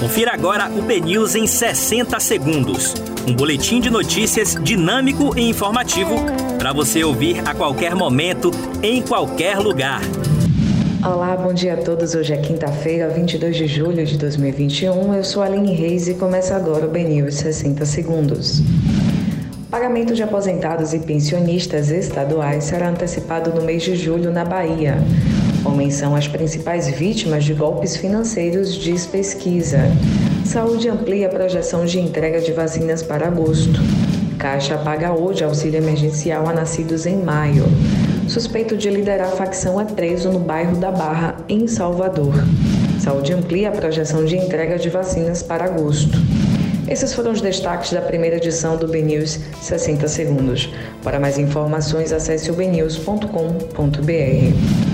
Confira agora o BNews em 60 segundos. Um boletim de notícias dinâmico e informativo para você ouvir a qualquer momento, em qualquer lugar. Olá, bom dia a todos. Hoje é quinta-feira, 22 de julho de 2021. Eu sou Aline Reis e começa agora o BNews 60 segundos. Pagamento de aposentados e pensionistas estaduais será antecipado no mês de julho na Bahia. Com menção às principais vítimas de golpes financeiros, diz pesquisa. Saúde amplia a projeção de entrega de vacinas para agosto. Caixa paga hoje auxílio emergencial a nascidos em maio. Suspeito de liderar a facção é preso no bairro da Barra, em Salvador. Saúde amplia a projeção de entrega de vacinas para agosto. Esses foram os destaques da primeira edição do BNews 60 Segundos. Para mais informações, acesse o bnews.com.br.